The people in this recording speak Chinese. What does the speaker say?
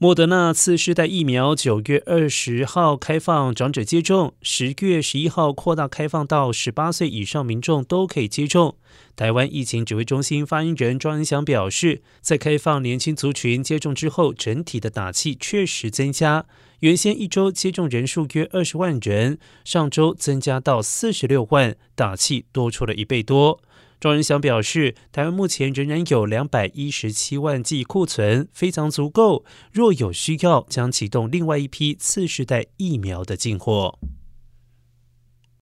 莫德纳次世代疫苗九月二十号开放长者接种，十月十一号扩大开放到十八岁以上民众都可以接种。台湾疫情指挥中心发言人庄恩祥表示，在开放年轻族群接种之后，整体的打气确实增加。原先一周接种人数约二十万人，上周增加到四十六万，打气多出了一倍多。庄仁祥表示，台湾目前仍然有两百一十七万剂库存，非常足够。若有需要，将启动另外一批次世代疫苗的进货。